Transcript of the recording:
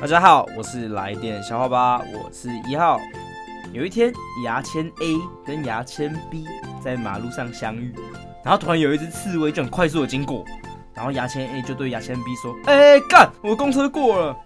大家好，我是来电小花吧，我是一号。有一天，牙签 A 跟牙签 B 在马路上相遇，然后突然有一只刺猬就很快速的经过，然后牙签 A 就对牙签 B 说：“哎、干，我的公车过了。”